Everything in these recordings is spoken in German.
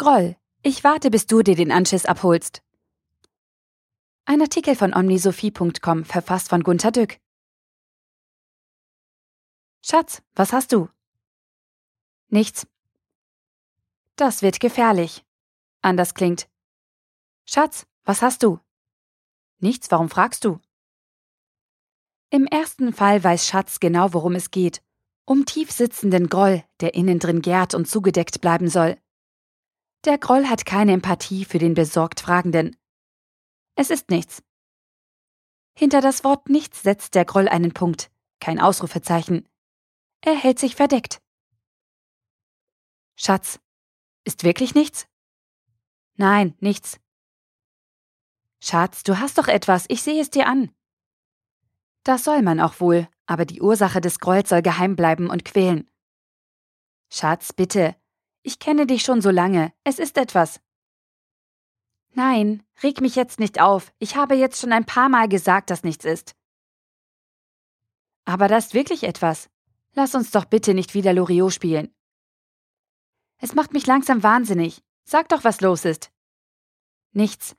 Groll. Ich warte, bis du dir den Anschiss abholst. Ein Artikel von omnisophie.com, verfasst von Gunter Dück. Schatz, was hast du? Nichts. Das wird gefährlich. Anders klingt. Schatz, was hast du? Nichts, warum fragst du? Im ersten Fall weiß Schatz genau, worum es geht. Um tief sitzenden Groll, der innen drin gärt und zugedeckt bleiben soll. Der Groll hat keine Empathie für den besorgt Fragenden. Es ist nichts. Hinter das Wort nichts setzt der Groll einen Punkt, kein Ausrufezeichen. Er hält sich verdeckt. Schatz, ist wirklich nichts? Nein, nichts. Schatz, du hast doch etwas, ich sehe es dir an. Das soll man auch wohl, aber die Ursache des Grolls soll geheim bleiben und quälen. Schatz, bitte, ich kenne dich schon so lange. Es ist etwas. Nein, reg mich jetzt nicht auf. Ich habe jetzt schon ein paar Mal gesagt, dass nichts ist. Aber da ist wirklich etwas. Lass uns doch bitte nicht wieder Loriot spielen. Es macht mich langsam wahnsinnig. Sag doch, was los ist. Nichts.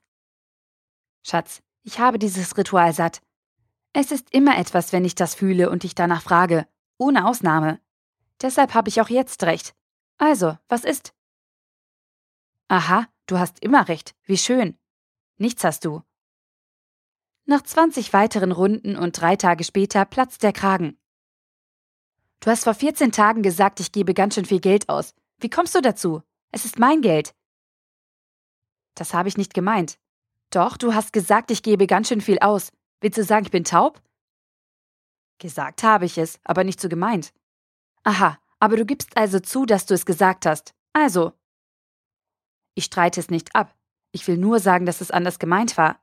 Schatz, ich habe dieses Ritual satt. Es ist immer etwas, wenn ich das fühle und dich danach frage. Ohne Ausnahme. Deshalb habe ich auch jetzt recht. Also, was ist? Aha, du hast immer recht. Wie schön. Nichts hast du. Nach 20 weiteren Runden und drei Tage später platzt der Kragen. Du hast vor 14 Tagen gesagt, ich gebe ganz schön viel Geld aus. Wie kommst du dazu? Es ist mein Geld. Das habe ich nicht gemeint. Doch, du hast gesagt, ich gebe ganz schön viel aus. Willst du sagen, ich bin taub? Gesagt habe ich es, aber nicht so gemeint. Aha, aber du gibst also zu, dass du es gesagt hast. Also. Ich streite es nicht ab. Ich will nur sagen, dass es anders gemeint war.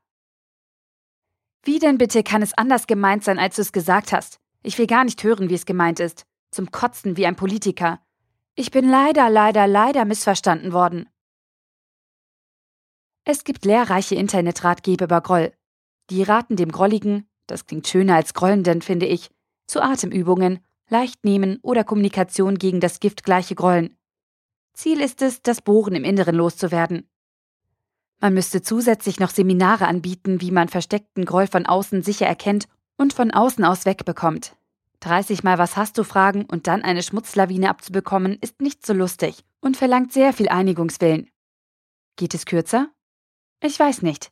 Wie denn bitte kann es anders gemeint sein, als du es gesagt hast? Ich will gar nicht hören, wie es gemeint ist. Zum Kotzen wie ein Politiker. Ich bin leider, leider, leider missverstanden worden. Es gibt lehrreiche Internetratgeber über Groll. Die raten dem Grolligen, das klingt schöner als Grollenden, finde ich, zu Atemübungen Leichtnehmen oder Kommunikation gegen das Gift gleiche Grollen. Ziel ist es, das Bohren im Inneren loszuwerden. Man müsste zusätzlich noch Seminare anbieten, wie man versteckten Groll von außen sicher erkennt und von außen aus wegbekommt. 30 Mal was hast du fragen und dann eine Schmutzlawine abzubekommen, ist nicht so lustig und verlangt sehr viel Einigungswillen. Geht es kürzer? Ich weiß nicht.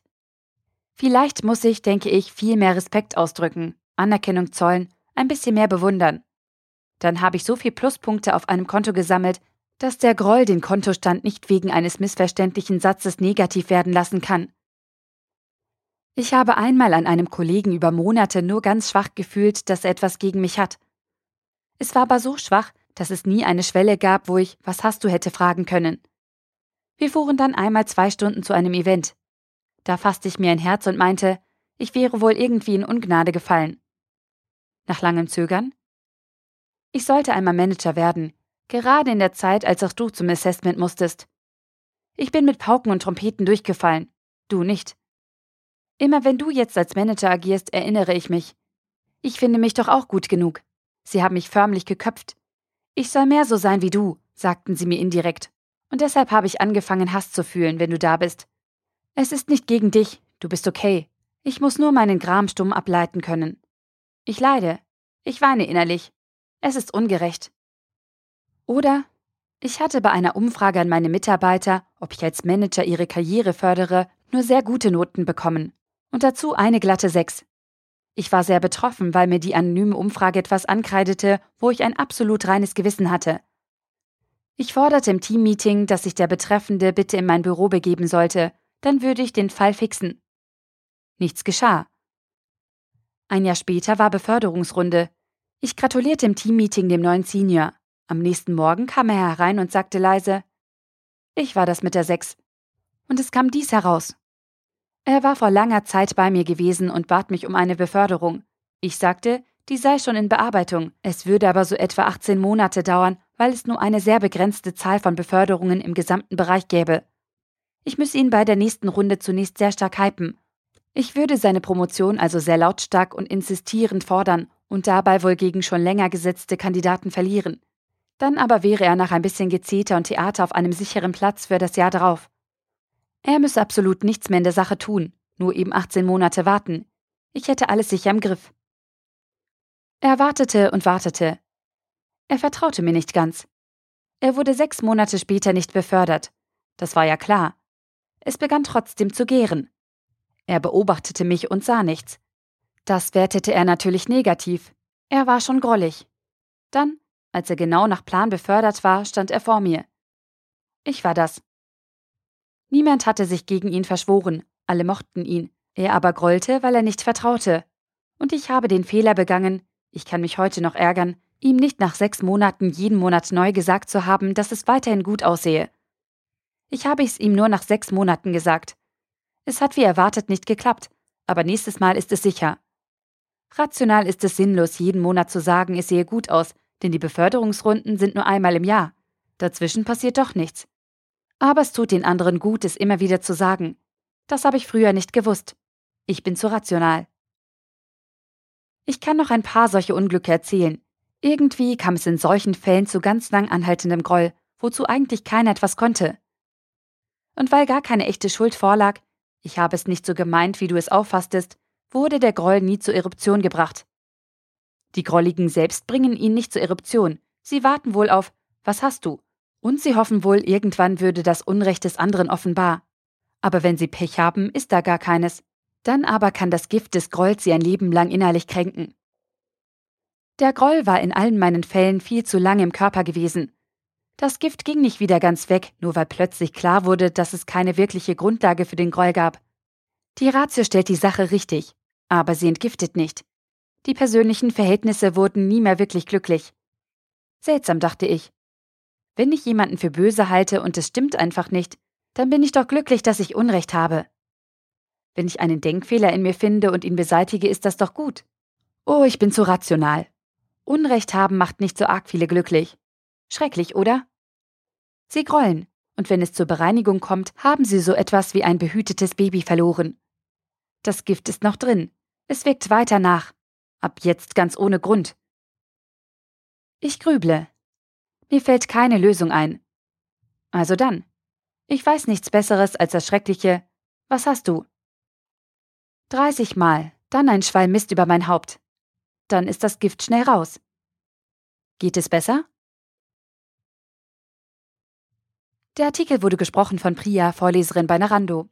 Vielleicht muss ich, denke ich, viel mehr Respekt ausdrücken, Anerkennung zollen, ein bisschen mehr bewundern. Dann habe ich so viel Pluspunkte auf einem Konto gesammelt, dass der Groll den Kontostand nicht wegen eines missverständlichen Satzes negativ werden lassen kann. Ich habe einmal an einem Kollegen über Monate nur ganz schwach gefühlt, dass er etwas gegen mich hat. Es war aber so schwach, dass es nie eine Schwelle gab, wo ich Was hast du hätte fragen können. Wir fuhren dann einmal zwei Stunden zu einem Event. Da fasste ich mir ein Herz und meinte, ich wäre wohl irgendwie in Ungnade gefallen. Nach langem Zögern ich sollte einmal Manager werden, gerade in der Zeit, als auch du zum Assessment musstest. Ich bin mit Pauken und Trompeten durchgefallen, du nicht. Immer wenn du jetzt als Manager agierst, erinnere ich mich. Ich finde mich doch auch gut genug. Sie haben mich förmlich geköpft. Ich soll mehr so sein wie du, sagten sie mir indirekt. Und deshalb habe ich angefangen, Hass zu fühlen, wenn du da bist. Es ist nicht gegen dich, du bist okay. Ich muss nur meinen Gram stumm ableiten können. Ich leide. Ich weine innerlich. Es ist ungerecht. Oder ich hatte bei einer Umfrage an meine Mitarbeiter, ob ich als Manager ihre Karriere fördere, nur sehr gute Noten bekommen. Und dazu eine glatte Sechs. Ich war sehr betroffen, weil mir die anonyme Umfrage etwas ankreidete, wo ich ein absolut reines Gewissen hatte. Ich forderte im Teammeeting, dass sich der Betreffende bitte in mein Büro begeben sollte, dann würde ich den Fall fixen. Nichts geschah. Ein Jahr später war Beförderungsrunde. Ich gratulierte im Teammeeting dem neuen Senior. Am nächsten Morgen kam er herein und sagte leise, ich war das mit der Sechs. Und es kam dies heraus. Er war vor langer Zeit bei mir gewesen und bat mich um eine Beförderung. Ich sagte, die sei schon in Bearbeitung, es würde aber so etwa 18 Monate dauern, weil es nur eine sehr begrenzte Zahl von Beförderungen im gesamten Bereich gäbe. Ich müsse ihn bei der nächsten Runde zunächst sehr stark hypen. Ich würde seine Promotion also sehr lautstark und insistierend fordern und dabei wohl gegen schon länger gesetzte Kandidaten verlieren. Dann aber wäre er nach ein bisschen Gezeter und Theater auf einem sicheren Platz für das Jahr darauf. Er müsse absolut nichts mehr in der Sache tun, nur eben 18 Monate warten. Ich hätte alles sicher im Griff. Er wartete und wartete. Er vertraute mir nicht ganz. Er wurde sechs Monate später nicht befördert. Das war ja klar. Es begann trotzdem zu gären. Er beobachtete mich und sah nichts. Das wertete er natürlich negativ. Er war schon grollig. Dann, als er genau nach Plan befördert war, stand er vor mir. Ich war das. Niemand hatte sich gegen ihn verschworen, alle mochten ihn, er aber grollte, weil er nicht vertraute. Und ich habe den Fehler begangen, ich kann mich heute noch ärgern, ihm nicht nach sechs Monaten jeden Monat neu gesagt zu haben, dass es weiterhin gut aussehe. Ich habe es ihm nur nach sechs Monaten gesagt. Es hat wie erwartet nicht geklappt, aber nächstes Mal ist es sicher. Rational ist es sinnlos, jeden Monat zu sagen, es sehe gut aus, denn die Beförderungsrunden sind nur einmal im Jahr. Dazwischen passiert doch nichts. Aber es tut den anderen gut, es immer wieder zu sagen. Das habe ich früher nicht gewusst. Ich bin zu rational. Ich kann noch ein paar solche Unglücke erzählen. Irgendwie kam es in solchen Fällen zu ganz lang anhaltendem Groll, wozu eigentlich keiner etwas konnte. Und weil gar keine echte Schuld vorlag, ich habe es nicht so gemeint, wie du es auffasstest, wurde der Groll nie zur Eruption gebracht. Die Grolligen selbst bringen ihn nicht zur Eruption. Sie warten wohl auf, was hast du? Und sie hoffen wohl, irgendwann würde das Unrecht des anderen offenbar. Aber wenn sie Pech haben, ist da gar keines. Dann aber kann das Gift des Grolls sie ein Leben lang innerlich kränken. Der Groll war in allen meinen Fällen viel zu lange im Körper gewesen. Das Gift ging nicht wieder ganz weg, nur weil plötzlich klar wurde, dass es keine wirkliche Grundlage für den Groll gab. Die Ratio stellt die Sache richtig, aber sie entgiftet nicht. Die persönlichen Verhältnisse wurden nie mehr wirklich glücklich. Seltsam, dachte ich. Wenn ich jemanden für böse halte und es stimmt einfach nicht, dann bin ich doch glücklich, dass ich Unrecht habe. Wenn ich einen Denkfehler in mir finde und ihn beseitige, ist das doch gut. Oh, ich bin zu rational. Unrecht haben macht nicht so arg viele glücklich. Schrecklich, oder? Sie grollen, und wenn es zur Bereinigung kommt, haben sie so etwas wie ein behütetes Baby verloren. Das Gift ist noch drin. Es wirkt weiter nach. Ab jetzt ganz ohne Grund. Ich grüble, mir fällt keine Lösung ein. Also dann. Ich weiß nichts Besseres als das Schreckliche. Was hast du? 30 Mal, dann ein Schwall Mist über mein Haupt. Dann ist das Gift schnell raus. Geht es besser? Der Artikel wurde gesprochen von Priya, Vorleserin bei Narando.